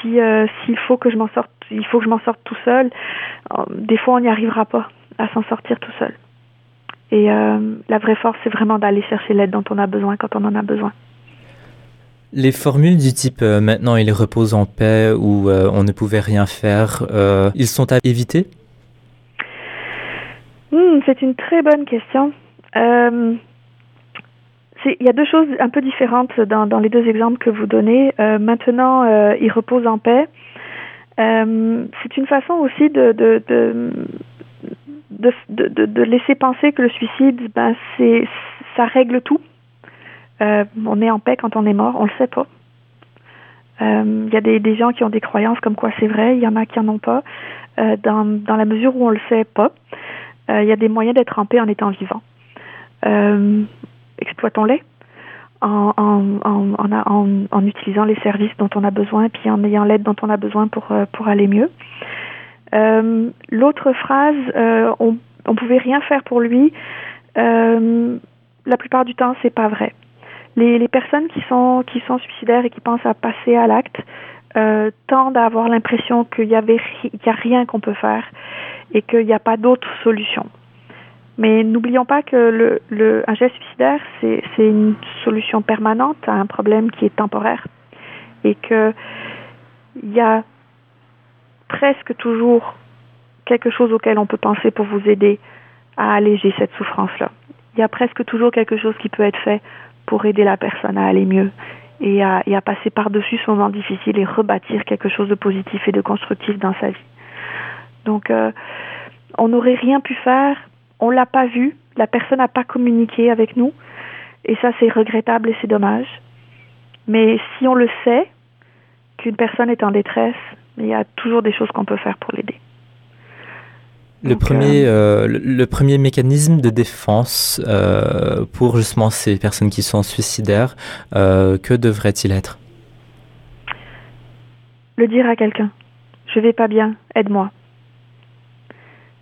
si s'il faut que je m'en sorte, il faut que je m'en sorte tout seul. Des fois, on n'y arrivera pas à s'en sortir tout seul. Et la vraie force, c'est vraiment d'aller chercher l'aide dont on a besoin quand on en a besoin. Les formules du type maintenant il repose en paix ou on ne pouvait rien faire, ils sont à éviter? Hmm, C'est une très bonne question. Euh, il y a deux choses un peu différentes dans, les deux exemples que vous donnez. Euh, maintenant, euh, il repose en paix. Euh, c'est une façon aussi de de, de, laisser penser que le suicide, ben, ça règle tout. Euh, on est en paix quand on est mort, on le sait pas. Il y a des, gens qui ont des croyances comme quoi c'est vrai, il y en a qui en ont pas. dans, dans la mesure où on le sait pas, il y a des moyens d'être en paix en étant vivant. Euh, exploitons-les en, utilisant les services dont on a besoin, puis en ayant l'aide dont on a besoin pour, euh, aller mieux. Euh, L'autre phrase, euh, on ne pouvait rien faire pour lui. Euh, la plupart du temps, c'est pas vrai. Les, personnes qui sont qui sont suicidaires et qui pensent à passer à l'acte euh, tendent à avoir l'impression qu'il y avait il y a rien qu'on peut faire et qu'il n'y a pas d'autre solution. Mais n'oublions pas que le, le, un geste suicidaire, c'est une solution permanente à un problème qui est temporaire. Et qu'il y a presque toujours quelque chose auquel on peut penser pour vous aider à alléger cette souffrance-là. Il y a presque toujours quelque chose qui peut être fait pour aider la personne à aller mieux et à, et à passer par-dessus ce moment difficile et rebâtir quelque chose de positif et de constructif dans sa vie. Donc, euh, on n'aurait rien pu faire on l'a pas vu, la personne n'a pas communiqué avec nous, et ça c'est regrettable et c'est dommage. Mais si on le sait, qu'une personne est en détresse, il y a toujours des choses qu'on peut faire pour l'aider. Le premier, euh, le, premier mécanisme de défense euh, pour justement ces personnes qui sont suicidaires, euh, que devrait-il être? Le dire à quelqu'un. Je vais pas bien, aide-moi.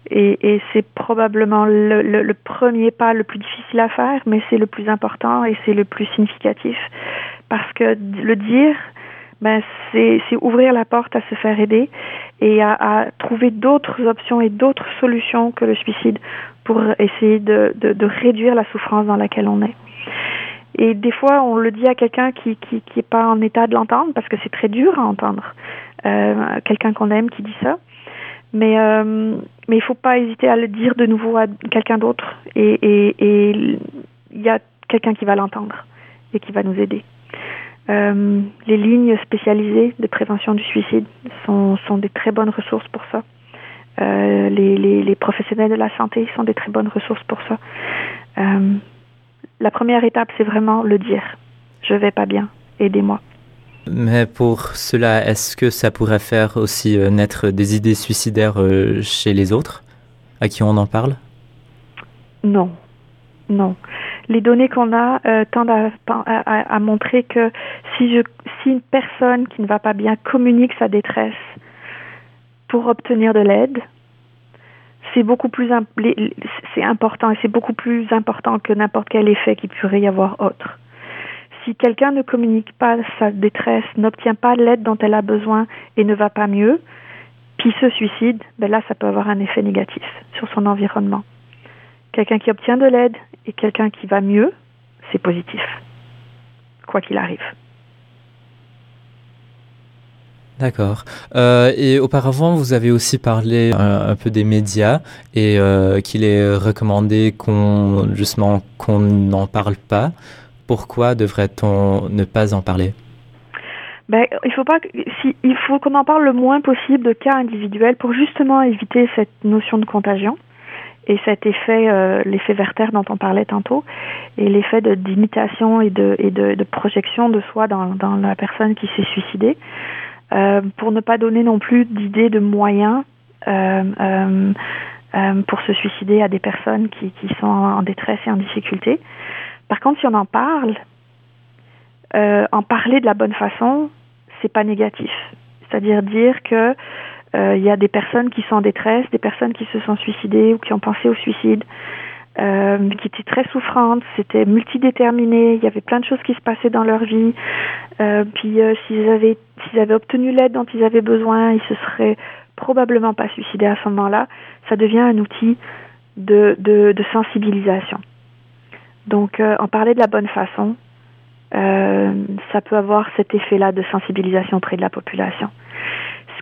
Et, et c'est probablement le, le, le, premier pas le plus difficile à faire, mais c'est le plus important et c'est le plus significatif. Parce que le dire, ben, c'est ouvrir la porte à se faire aider et à, à trouver d'autres options et d'autres solutions que le suicide pour essayer de, de, de, réduire la souffrance dans laquelle on est. Et des fois, on le dit à quelqu'un qui qui qui est pas en état de l'entendre parce que c'est très dur à entendre. Euh, quelqu'un qu'on aime qui dit ça. Mais euh, mais il faut pas hésiter à le dire de nouveau à quelqu'un d'autre et il et, y a quelqu'un qui va l'entendre et qui va nous aider. Euh, les lignes spécialisées de prévention du suicide sont, sont des très bonnes ressources pour ça. Euh, les, les, les, professionnels de la santé sont des très bonnes ressources pour ça. Euh, la première étape, c'est vraiment le dire. Je vais pas bien, aidez-moi. Mais pour cela, est-ce que ça pourrait faire aussi naître des idées suicidaires chez les autres à qui on en parle? Non, non. Les données qu'on a euh, tendent à, montrer que si, une personne qui ne va pas bien communique sa détresse pour obtenir de l'aide, c'est beaucoup plus important et c'est beaucoup plus important que n'importe quel effet qui pourrait y avoir autre si quelqu'un ne communique pas sa détresse, n'obtient pas l'aide dont elle a besoin et ne va pas mieux, puis se suicide, ben là, ça peut avoir un effet négatif sur son environnement. Quelqu'un qui obtient de l'aide et quelqu'un qui va mieux, c'est positif, quoi qu'il arrive. D'accord. Euh, et auparavant, vous avez aussi parlé un, un peu des médias et euh, qu'il est recommandé qu'on justement qu'on n'en parle pas. Pourquoi devrait-on ne pas en parler? Ben, il faut pas si, il faut qu'on en parle le moins possible de cas individuels pour justement éviter cette notion de contagion et cet effet euh, l'effet Werther dont on parlait tantôt et l'effet d'imitation et de projection de soi dans, la personne qui s'est suicidée euh, pour ne pas donner non plus d'idées de moyens euh, pour se suicider à des personnes qui, qui sont en détresse et en difficulté. Par contre, si on en parle, en parler de la bonne façon, c'est pas négatif. C'est-à-dire dire que euh, il y a des personnes qui sont en détresse, des personnes qui se sont suicidées ou qui ont pensé au suicide. euh, qui étaient très souffrantes, c'était multidéterminé, il y avait plein de choses qui se passaient dans leur vie. Euh, puis euh, s'ils avaient s'ils avaient obtenu l'aide dont ils avaient besoin, ils se seraient probablement pas suicidés à ce moment-là. Ça devient un outil de, de, de sensibilisation. Donc euh, en parler de la bonne façon, ça peut avoir cet effet-là de sensibilisation auprès de la population.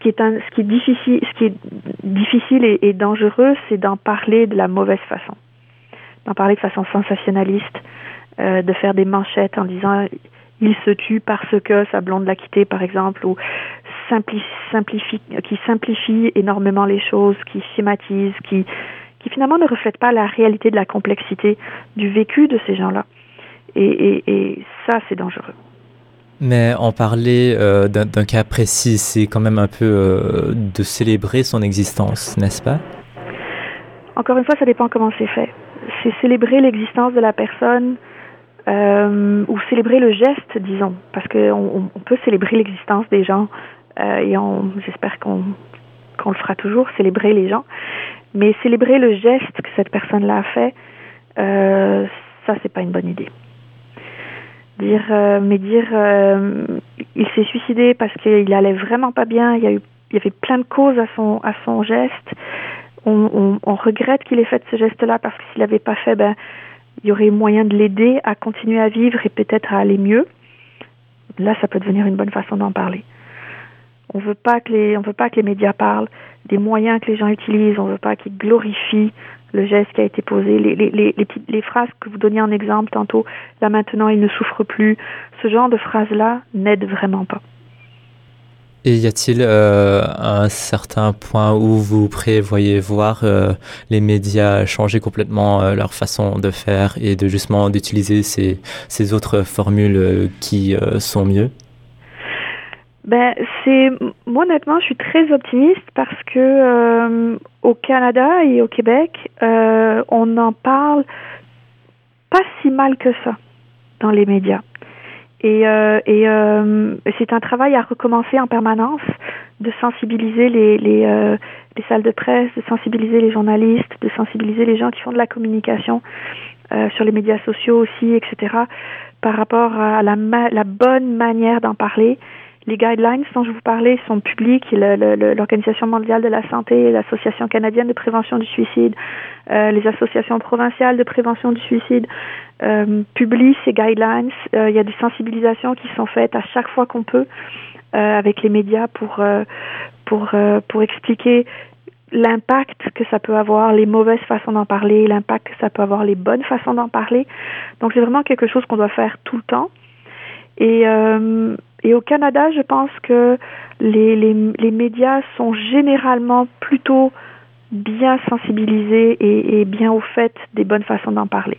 Ce qui est, un, ce qui est difficile, ce qui est difficile et, dangereux, c'est d'en parler de la mauvaise façon, d'en parler de façon sensationnaliste, euh, de faire des manchettes en disant il se tue parce que sa blonde l'a quitté, par exemple, ou simplifie, simplifie, qui simplifie énormément les choses, qui schématise, qui, qui finalement ne reflète pas la réalité de la complexité du vécu de ces gens-là. Et, et, et ça, c'est dangereux. Mais en parler euh, d'un cas précis, c'est quand même un peu euh, de célébrer son existence, n'est-ce pas? Encore une fois, ça dépend comment c'est fait. C'est célébrer l'existence de la personne euh, ou célébrer le geste, disons, parce qu'on on peut célébrer l'existence des gens et j'espère qu'on qu'on le fera toujours, célébrer les gens. Mais célébrer le geste que cette personne-là a fait, ça, c'est pas une bonne idée. Dire, euh, mais dire, euh, il s'est suicidé parce qu'il allait vraiment pas bien. Il y a eu, il y avait plein de causes à son à son geste. On, on, regrette qu'il ait fait ce geste-là parce que s'il l'avait pas fait, ben, il y aurait moyen de l'aider à continuer à vivre et peut-être à aller mieux. Là, ça peut devenir une bonne façon d'en parler. On veut pas que les, on veut pas que les médias parlent des moyens que les gens utilisent. On veut pas qu'ils glorifient le geste qui a été posé. Les, les, les, petites, les phrases que vous donniez en exemple tantôt, là maintenant il ne souffre plus. Ce genre de phrases-là n'aide vraiment pas. Et y a-t-il euh, un certain point où vous prévoyez voir euh, les médias changer complètement euh, leur façon de faire et de justement d'utiliser ces, ces autres formules qui sont mieux? Ben, c'est moi honnêtement, je suis très optimiste parce que euh, au Canada et au Québec, euh, on en parle pas si mal que ça dans les médias. Et, euh, et euh, c'est un travail à recommencer en permanence de sensibiliser les, les, euh, les salles de presse, de sensibiliser les journalistes, de sensibiliser les gens qui font de la communication euh, sur les médias sociaux aussi, etc. Par rapport à la, ma la bonne manière d'en parler. Les guidelines dont je vous parlais sont publics. L'Organisation mondiale de la santé, l'Association canadienne de prévention du suicide, euh, les associations provinciales de prévention du suicide euh, publient ces guidelines. Euh, il y a des sensibilisations qui sont faites à chaque fois qu'on peut avec les médias pour pour pour expliquer l'impact que ça peut avoir, les mauvaises façons d'en parler, l'impact que ça peut avoir, les bonnes façons d'en parler. Donc c'est vraiment quelque chose qu'on doit faire tout le temps. Et, et au Canada, je pense que les, médias sont généralement plutôt bien sensibilisés et, et bien au fait des bonnes façons d'en parler.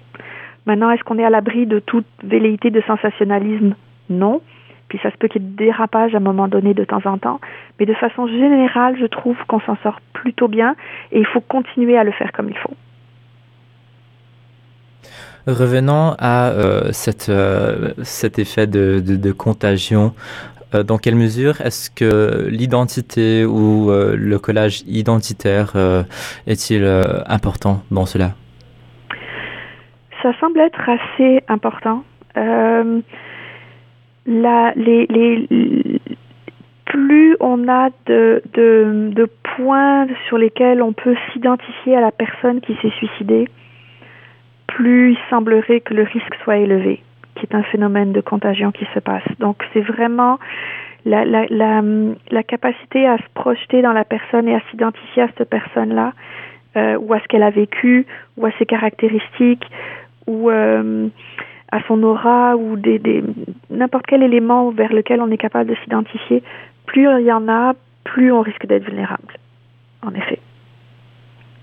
Maintenant, est-ce qu'on est à l'abri de toute velléité de sensationnalisme? Non. Puis ça se peut qu'il y ait des dérapages à un moment donné de temps en temps. Mais de façon générale, je trouve qu'on s'en sort plutôt bien et il faut continuer à le faire comme il faut. Revenons à euh, cette, euh, cet effet de, de, contagion. Euh, dans quelle mesure est-ce que l'identité ou le collage identitaire est-il important dans cela? Ça semble être assez important. La, les, plus on a de, de points sur lesquels on peut s'identifier à la personne qui s'est suicidée, plus il semblerait que le risque soit élevé, qui est un phénomène de contagion qui se passe. Donc c'est vraiment la, la, capacité à se projeter dans la personne et à s'identifier à cette personne-là, euh, ou à ce qu'elle a vécu, ou à ses caractéristiques, ou euh, à son aura, ou des, des n'importe quel élément vers lequel on est capable de s'identifier, plus il y en a, plus on risque d'être vulnérable. En effet.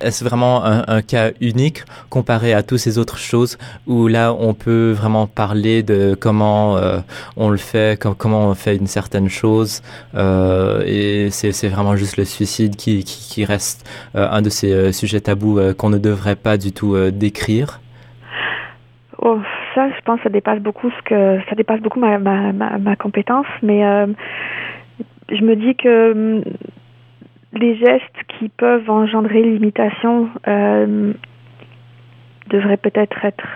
Est-ce vraiment un, cas unique comparé à toutes ces autres choses où là on peut vraiment parler de comment euh, on le fait, com comment on fait une certaine chose euh, et c'est vraiment juste le suicide qui, reste euh, un de ces sujets tabous qu'on ne devrait pas du tout décrire. Oh, Ça, je pense, ça dépasse beaucoup ce que ça dépasse beaucoup ma, ma, ma, ma compétence, mais je me dis que les gestes qui peuvent engendrer l'imitation, euh, devrait peut-être être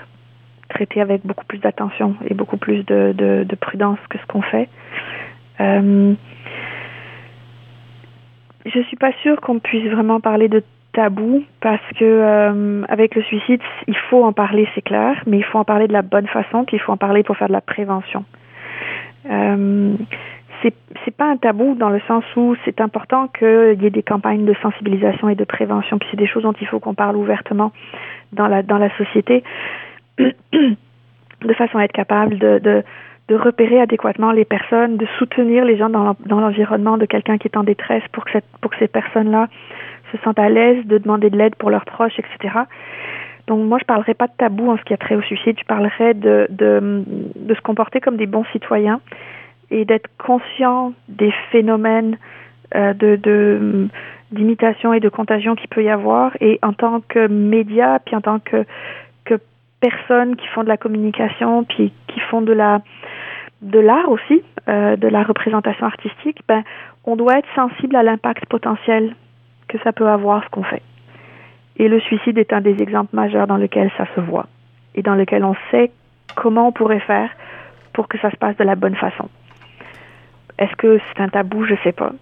traité avec beaucoup plus d'attention et beaucoup plus de prudence que ce qu'on fait. Euh, je suis pas sûre qu'on puisse vraiment parler de tabou parce que euh, avec le suicide, il faut en parler, c'est clair, mais il faut en parler de la bonne façon, puis il faut en parler pour faire de la prévention. Euh, c'est c'est pas un tabou dans le sens où c'est important qu'il y ait des campagnes de sensibilisation et de prévention, puis c'est des choses dont il faut qu'on parle ouvertement dans la dans la société, de façon à être capable de, de repérer adéquatement les personnes, de soutenir les gens dans l'environnement de quelqu'un qui est en détresse pour que, cette, pour que ces personnes-là se sentent à l'aise de demander de l'aide pour leurs proches, etc. Donc moi, je parlerai pas de tabou en ce qui a trait au suicide, je parlerai de, de se comporter comme des bons citoyens et d'être conscient des phénomènes euh, de, de d'imitation et de contagion qu'il peut y avoir et en tant que média puis en tant que que personnes qui font de la communication puis qui font de la de l'art aussi euh, de la représentation artistique ben on doit être sensible à l'impact potentiel que ça peut avoir ce qu'on fait. Et le suicide est un des exemples majeurs dans lequel ça se voit et dans lequel on sait comment on pourrait faire pour que ça se passe de la bonne façon. Est-ce que c'est un tabou? Je sais pas.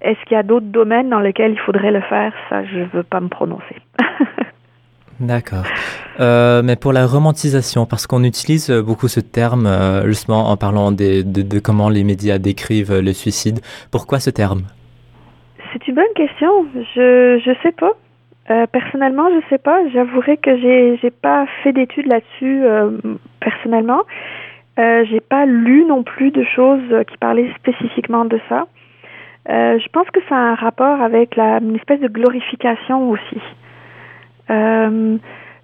Est-ce qu'il y a d'autres domaines dans lesquels il faudrait le faire? Ça, je veux pas me prononcer. D'accord. Euh, mais pour la romantisation, parce qu'on utilise beaucoup ce terme euh, justement en parlant des, de, de, comment les médias décrivent le suicide. Pourquoi ce terme? C'est une bonne question. Je je sais pas. Euh, personnellement, je sais pas. J'avouerai que j'ai j'ai pas fait d'études là-dessus euh, personnellement. Euh, j'ai pas lu non plus de choses qui parlaient spécifiquement de ça. Euh, je pense que ça a un rapport avec la une espèce de glorification aussi. Euh,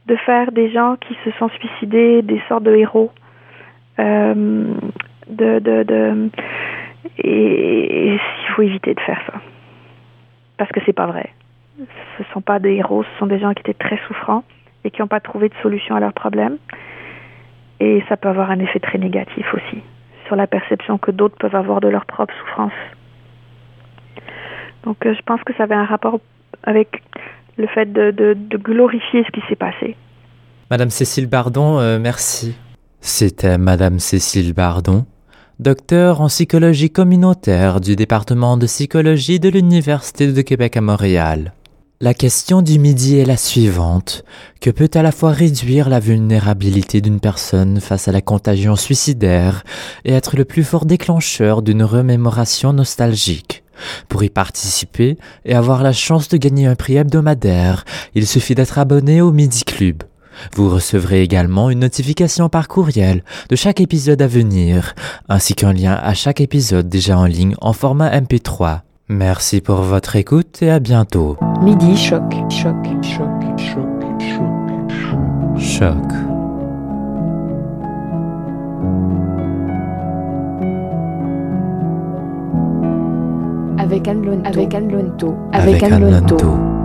de faire des gens qui se sont suicidés des sortes de héros. De, de, de et il faut éviter de faire ça parce que c'est pas vrai. Ce sont pas des héros, ce sont des gens qui étaient très souffrants et qui n'ont pas trouvé de solution à leurs problèmes. Et ça peut avoir un effet très négatif aussi sur la perception que d'autres peuvent avoir de leur propre souffrance. Donc euh, je pense que ça avait un rapport avec le fait de, de, de glorifier ce qui s'est passé. Madame Cécile Bardon, euh, merci. C'était Madame Cécile Bardon docteur en psychologie communautaire du département de psychologie de l'Université de Québec à Montréal. La question du midi est la suivante. Que peut à la fois réduire la vulnérabilité d'une personne face à la contagion suicidaire et être le plus fort déclencheur d'une remémoration nostalgique? Pour y participer et avoir la chance de gagner un prix hebdomadaire, il suffit d'être abonné au Midi Club. Vous recevrez également une notification par courriel de chaque épisode à venir, ainsi qu'un lien à chaque épisode déjà en ligne en format MP3. Merci pour votre écoute et à bientôt. Midi choc, choc, choc, choc, choc, choc. Avec Anne Lonto. Avec Anne Avec Anne Lonto.